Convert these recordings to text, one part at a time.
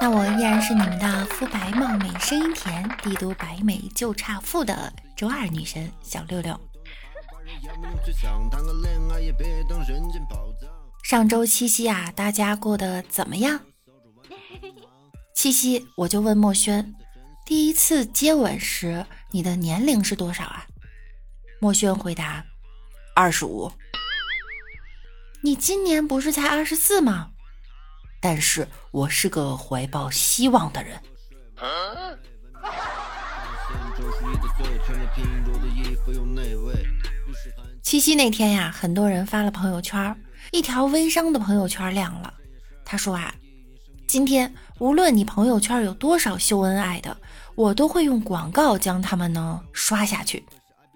那我依然是你们的肤白貌美、声音甜、帝都白美就差富的周二女神小六六。上周七夕啊，大家过得怎么样？七夕我就问墨轩，第一次接吻时你的年龄是多少啊？墨轩回答：二十五。你今年不是才二十四吗？但是我是个怀抱希望的人。七夕那天呀，很多人发了朋友圈，一条微商的朋友圈亮了。他说啊，今天无论你朋友圈有多少秀恩爱的，我都会用广告将他们呢刷下去。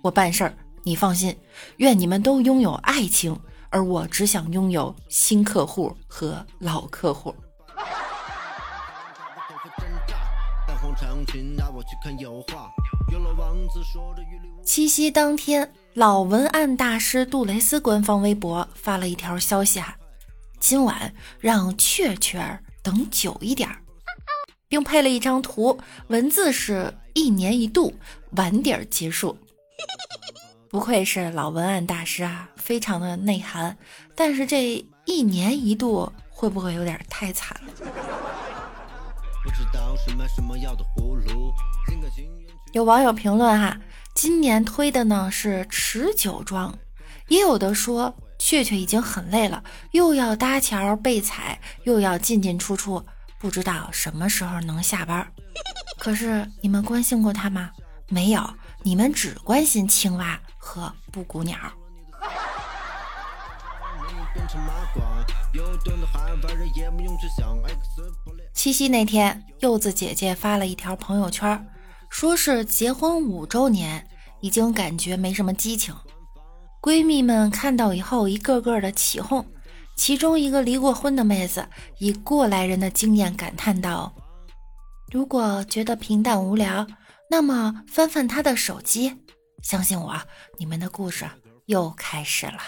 我办事儿，你放心。愿你们都拥有爱情，而我只想拥有新客户和老客户。七夕当天。老文案大师杜蕾斯官方微博发了一条消息啊，今晚让雀雀等久一点，并配了一张图，文字是一年一度，晚点结束。不愧是老文案大师啊，非常的内涵。但是这一年一度会不会有点太惨了？有网友评论哈。今年推的呢是持久装，也有的说雀雀已经很累了，又要搭桥被踩，又要进进出出，不知道什么时候能下班。可是你们关心过他吗？没有，你们只关心青蛙和布谷鸟。七夕那天，柚子姐姐发了一条朋友圈。说是结婚五周年，已经感觉没什么激情。闺蜜们看到以后，一个个的起哄。其中一个离过婚的妹子以过来人的经验感叹道：“如果觉得平淡无聊，那么翻翻他的手机，相信我，你们的故事又开始了。”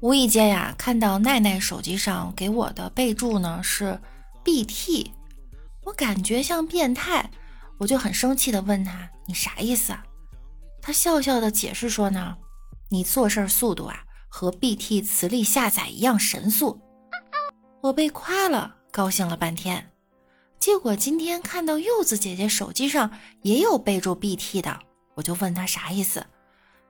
无意间呀，看到奈奈手机上给我的备注呢是 BT，我感觉像变态，我就很生气的问他你啥意思啊？他笑笑的解释说呢，你做事速度啊和 BT 磁力下载一样神速。我被夸了，高兴了半天，结果今天看到柚子姐姐手机上也有备注 BT 的，我就问她啥意思，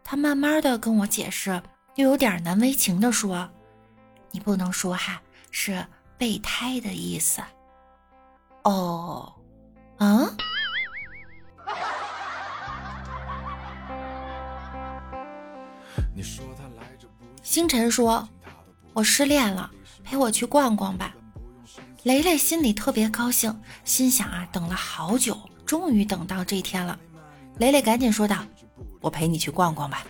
她慢慢的跟我解释。又有点难为情的说：“你不能说哈，是备胎的意思。”哦，嗯。你说？星辰说：“我失恋了，陪我去逛逛吧。”雷雷心里特别高兴，心想啊，等了好久，终于等到这天了。雷雷赶紧说道：“我陪你去逛逛吧。”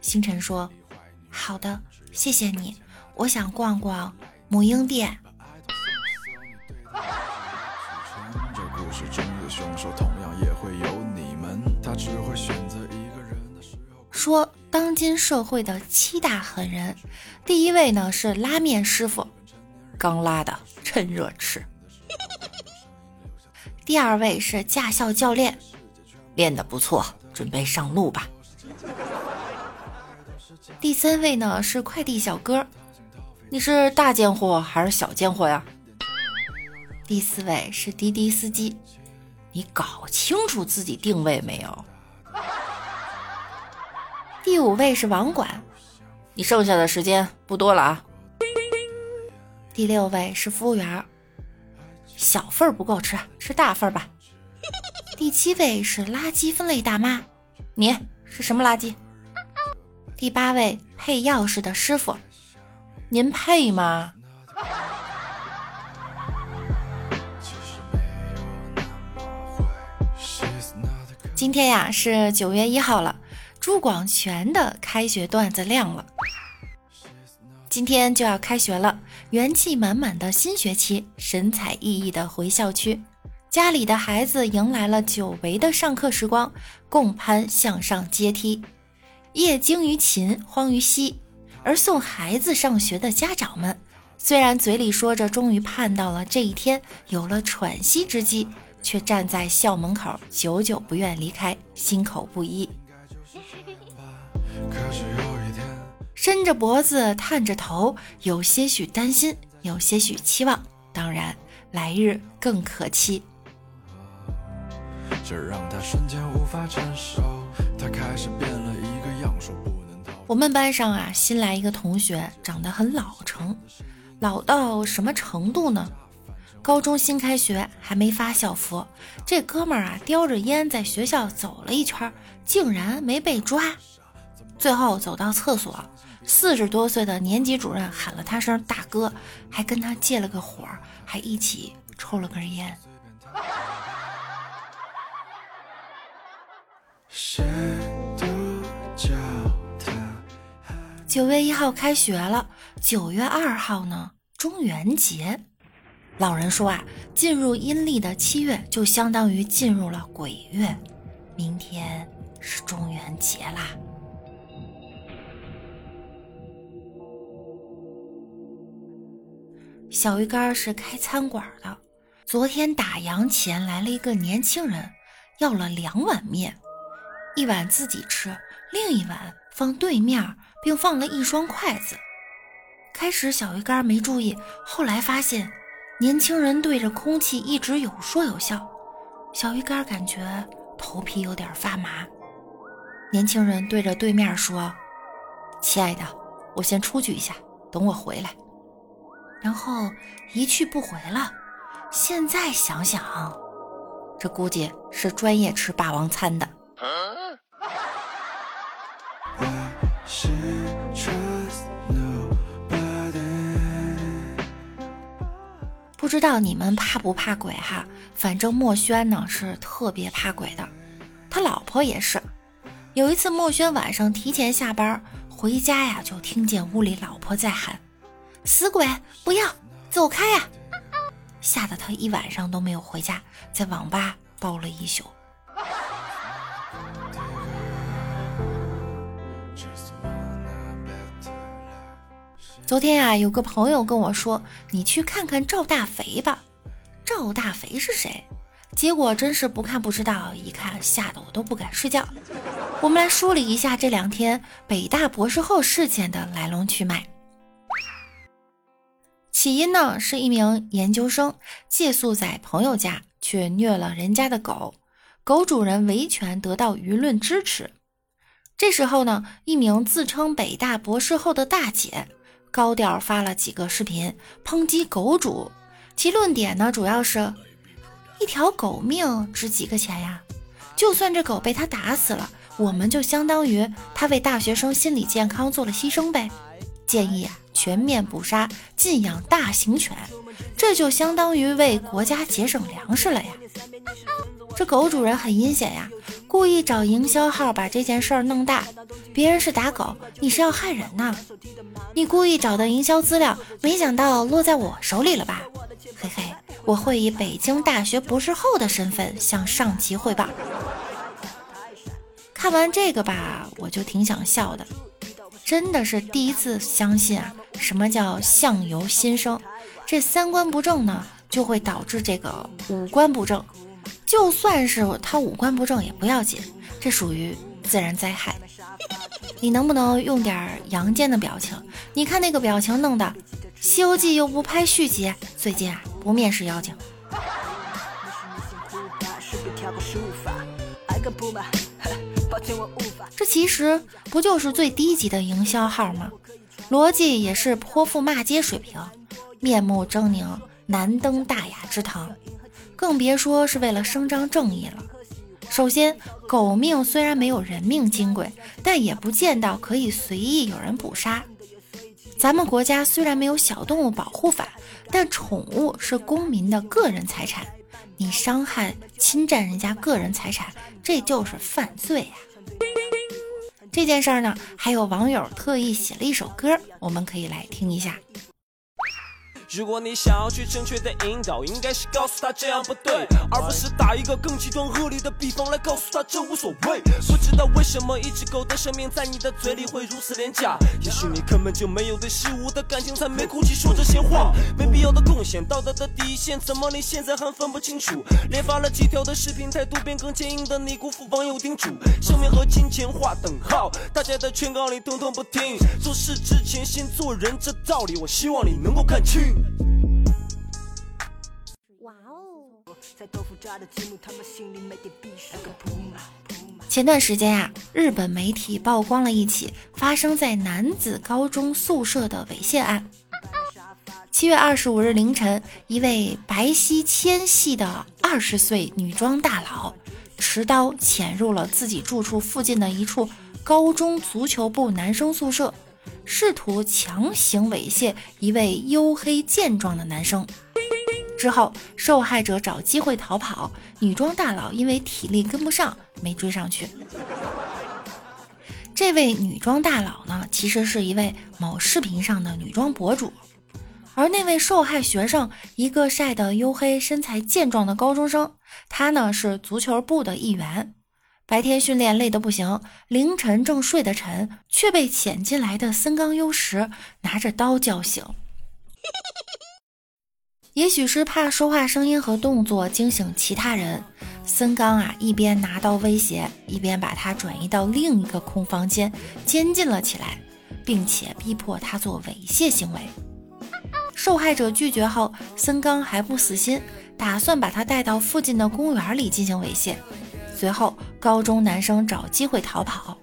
星辰说。好的，谢谢你。我想逛逛母婴店。说当今社会的七大狠人，第一位呢是拉面师傅，刚拉的趁热吃。第二位是驾校教练，练得不错，准备上路吧。第三位呢是快递小哥，你是大贱货还是小贱货呀？第四位是滴滴司机，你搞清楚自己定位没有？第五位是网管，你剩下的时间不多了啊。第六位是服务员，小份儿不够吃，吃大份儿吧。第七位是垃圾分类大妈，你是什么垃圾？第八位配钥匙的师傅，您配吗？今天呀是九月一号了。朱广权的开学段子亮了。今天就要开学了，元气满满的新学期，神采奕奕的回校区，家里的孩子迎来了久违的上课时光，共攀向上阶梯。业精于勤，荒于嬉，而送孩子上学的家长们，虽然嘴里说着终于盼到了这一天，有了喘息之机，却站在校门口，久久不愿离开，心口不一。伸着脖子，探着头，有些许担心，有些许期望，当然，来日更可期。我们班上啊，新来一个同学，长得很老成，老到什么程度呢？高中新开学，还没发校服，这哥们儿啊，叼着烟在学校走了一圈，竟然没被抓。最后走到厕所。四十多岁的年级主任喊了他声大哥，还跟他借了个火，还一起抽了根烟。九月一号开学了，九月二号呢，中元节。老人说啊，进入阴历的七月就相当于进入了鬼月，明天是中元节啦。小鱼干是开餐馆的，昨天打烊前来了一个年轻人，要了两碗面，一碗自己吃，另一碗放对面，并放了一双筷子。开始小鱼干没注意，后来发现年轻人对着空气一直有说有笑，小鱼干感觉头皮有点发麻。年轻人对着对面说：“亲爱的，我先出去一下，等我回来。”然后一去不回了。现在想想，这估计是专业吃霸王餐的。不知道你们怕不怕鬼哈？反正墨轩呢是特别怕鬼的，他老婆也是。有一次墨轩晚上提前下班回家呀，就听见屋里老婆在喊。死鬼，不要走开呀！吓得他一晚上都没有回家，在网吧包了一宿。昨天呀，有个朋友跟我说：“你去看看赵大肥吧。”赵大肥是谁？结果真是不看不知道，一看吓得我都不敢睡觉。我们来梳理一下这两天北大博士后事件的来龙去脉。起因呢，是一名研究生借宿在朋友家，却虐了人家的狗，狗主人维权得到舆论支持。这时候呢，一名自称北大博士后的大姐高调发了几个视频抨击狗主，其论点呢，主要是一条狗命值几个钱呀？就算这狗被他打死了，我们就相当于他为大学生心理健康做了牺牲呗。建议啊。全面捕杀，禁养大型犬，这就相当于为国家节省粮食了呀！这狗主人很阴险呀，故意找营销号把这件事儿弄大。别人是打狗，你是要害人呐？你故意找的营销资料，没想到落在我手里了吧？嘿嘿，我会以北京大学博士后的身份向上级汇报。看完这个吧，我就挺想笑的。真的是第一次相信啊，什么叫相由心生？这三观不正呢，就会导致这个五官不正。就算是他五官不正也不要紧，这属于自然灾害。你能不能用点阳间的表情？你看那个表情弄的，《西游记》又不拍续集，最近啊不面试妖精。这其实不就是最低级的营销号吗？逻辑也是泼妇骂街水平，面目狰狞，难登大雅之堂，更别说是为了声张正义了。首先，狗命虽然没有人命金贵，但也不见到可以随意有人捕杀。咱们国家虽然没有小动物保护法，但宠物是公民的个人财产。你伤害、侵占人家个人财产，这就是犯罪呀。这件事儿呢，还有网友特意写了一首歌，我们可以来听一下。如果你想要去正确的引导，应该是告诉他这样不对，而不是打一个更极端恶劣的比方来告诉他这无所谓。不知道为什么一只狗的生命在你的嘴里会如此廉价？也许你根本就没有对事物的感情，才没空去说这些话。没必要的贡献，道德的底线，怎么你现在还分不清楚？连发了几条的视频，态度变更坚硬的你，辜负网友叮嘱。生命和金钱划等号，大家的劝告你通通不听。做事之前先做人，这道理我希望你能够看清。哇哦前段时间呀，日本媒体曝光了一起发生在男子高中宿舍的猥亵案。七月二十五日凌晨，一位白皙纤细的二十岁女装大佬，持刀潜入了自己住处附近的一处高中足球部男生宿舍，试图强行猥亵一位黝黑健壮的男生。之后，受害者找机会逃跑，女装大佬因为体力跟不上，没追上去。这位女装大佬呢，其实是一位某视频上的女装博主，而那位受害学生，一个晒得黝黑、身材健壮的高中生，他呢是足球部的一员，白天训练累得不行，凌晨正睡得沉，却被潜进来的森冈优实拿着刀叫醒。也许是怕说话声音和动作惊醒其他人，森冈啊一边拿刀威胁，一边把他转移到另一个空房间监禁了起来，并且逼迫他做猥亵行为。受害者拒绝后，森冈还不死心，打算把他带到附近的公园里进行猥亵。随后，高中男生找机会逃跑，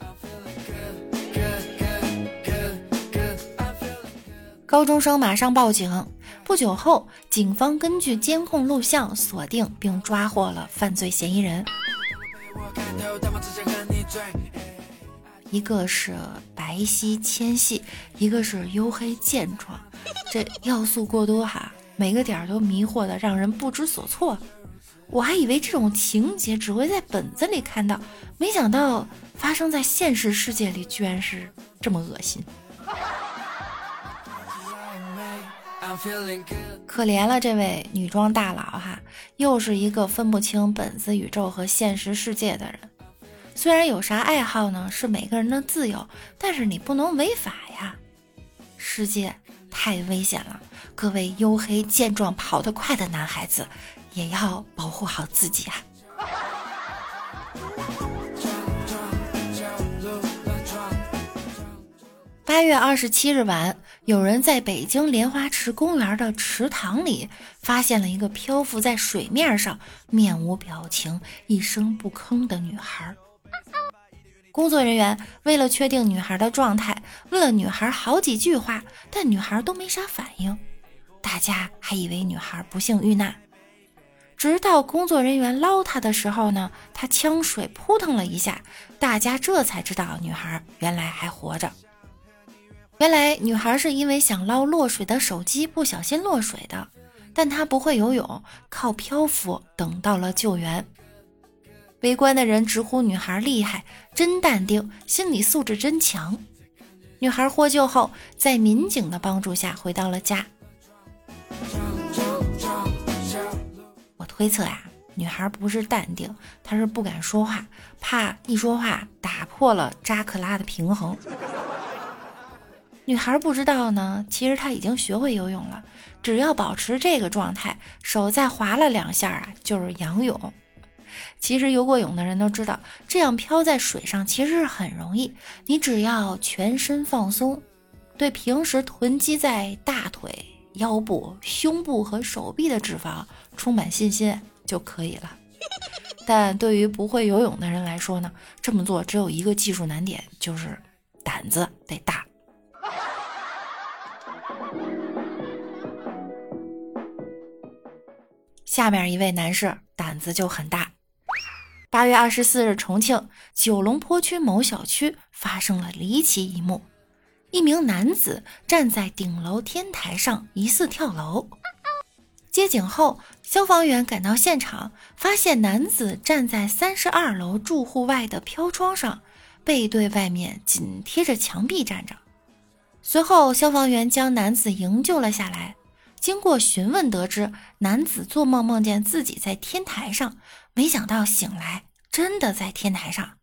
高中生马上报警。不久后，警方根据监控录像锁定并抓获了犯罪嫌疑人。一个是白皙纤细，一个是黝黑健壮，这要素过多哈，每个点都迷惑的让人不知所措。我还以为这种情节只会在本子里看到，没想到发生在现实世界里居然是这么恶心。可怜了这位女装大佬哈，又是一个分不清本子宇宙和现实世界的人。虽然有啥爱好呢，是每个人的自由，但是你不能违法呀。世界太危险了，各位黝黑健壮、跑得快的男孩子，也要保护好自己啊。八月二十七日晚。有人在北京莲花池公园的池塘里发现了一个漂浮在水面上、面无表情、一声不吭的女孩。工作人员为了确定女孩的状态，问了女孩好几句话，但女孩都没啥反应。大家还以为女孩不幸遇难，直到工作人员捞她的时候呢，她呛水扑腾了一下，大家这才知道女孩原来还活着。原来女孩是因为想捞落水的手机，不小心落水的。但她不会游泳，靠漂浮等到了救援。围观的人直呼女孩厉害，真淡定，心理素质真强。女孩获救后，在民警的帮助下回到了家。推测呀，女孩不是淡定，她是不敢说话，怕一说话打破了扎克拉的平衡。女孩不知道呢，其实她已经学会游泳了。只要保持这个状态，手再划了两下啊，就是仰泳。其实游过泳的人都知道，这样漂在水上其实是很容易。你只要全身放松，对平时囤积在大腿、腰部、胸部和手臂的脂肪充满信心就可以了。但对于不会游泳的人来说呢，这么做只有一个技术难点，就是胆子得大。下面一位男士胆子就很大。八月二十四日，重庆九龙坡区某小区发生了离奇一幕：一名男子站在顶楼天台上，疑似跳楼。接警后，消防员赶到现场，发现男子站在三十二楼住户外的飘窗上，背对外面，紧贴着墙壁站着。随后，消防员将男子营救了下来。经过询问，得知男子做梦梦见自己在天台上，没想到醒来真的在天台上。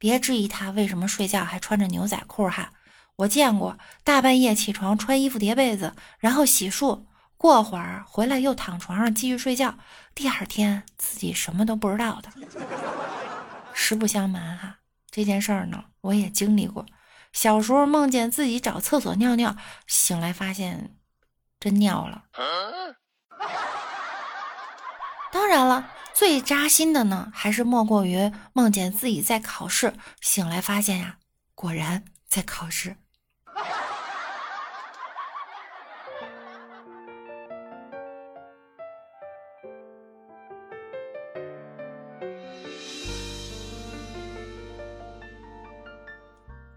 别质疑他为什么睡觉还穿着牛仔裤哈，我见过大半夜起床穿衣服叠被子，然后洗漱。过会儿回来又躺床上继续睡觉，第二天自己什么都不知道的。实不相瞒哈，这件事儿呢我也经历过。小时候梦见自己找厕所尿尿，醒来发现真尿了。当然了，最扎心的呢，还是莫过于梦见自己在考试，醒来发现呀，果然在考试。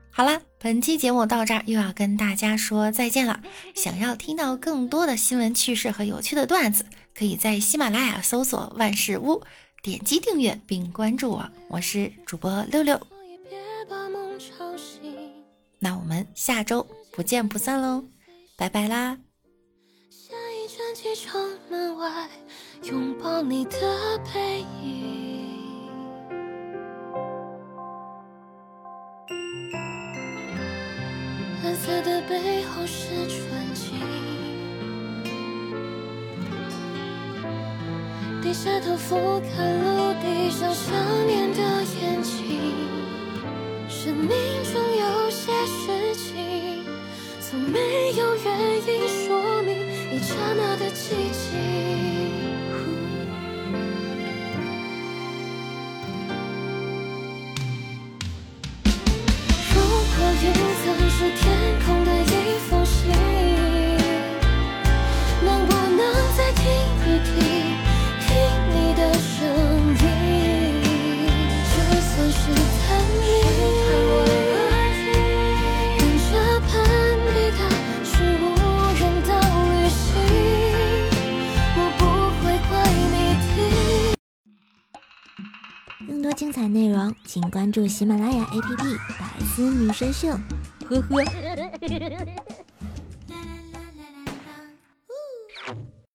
好啦，本期节目到这儿又要跟大家说再见了。想要听到更多的新闻趣事和有趣的段子，可以在喜马拉雅搜索“万事屋”，点击订阅并关注我。我是主播六六，那我们下周不见不散喽，拜拜啦！下一站机场门外，拥抱你的背影。是纯净，低下头俯瞰陆地上想念的眼睛。生命中有些事情，从没有原因说明一刹那的寂静。精喜马拉雅 APP《百思女神秀》。呵呵。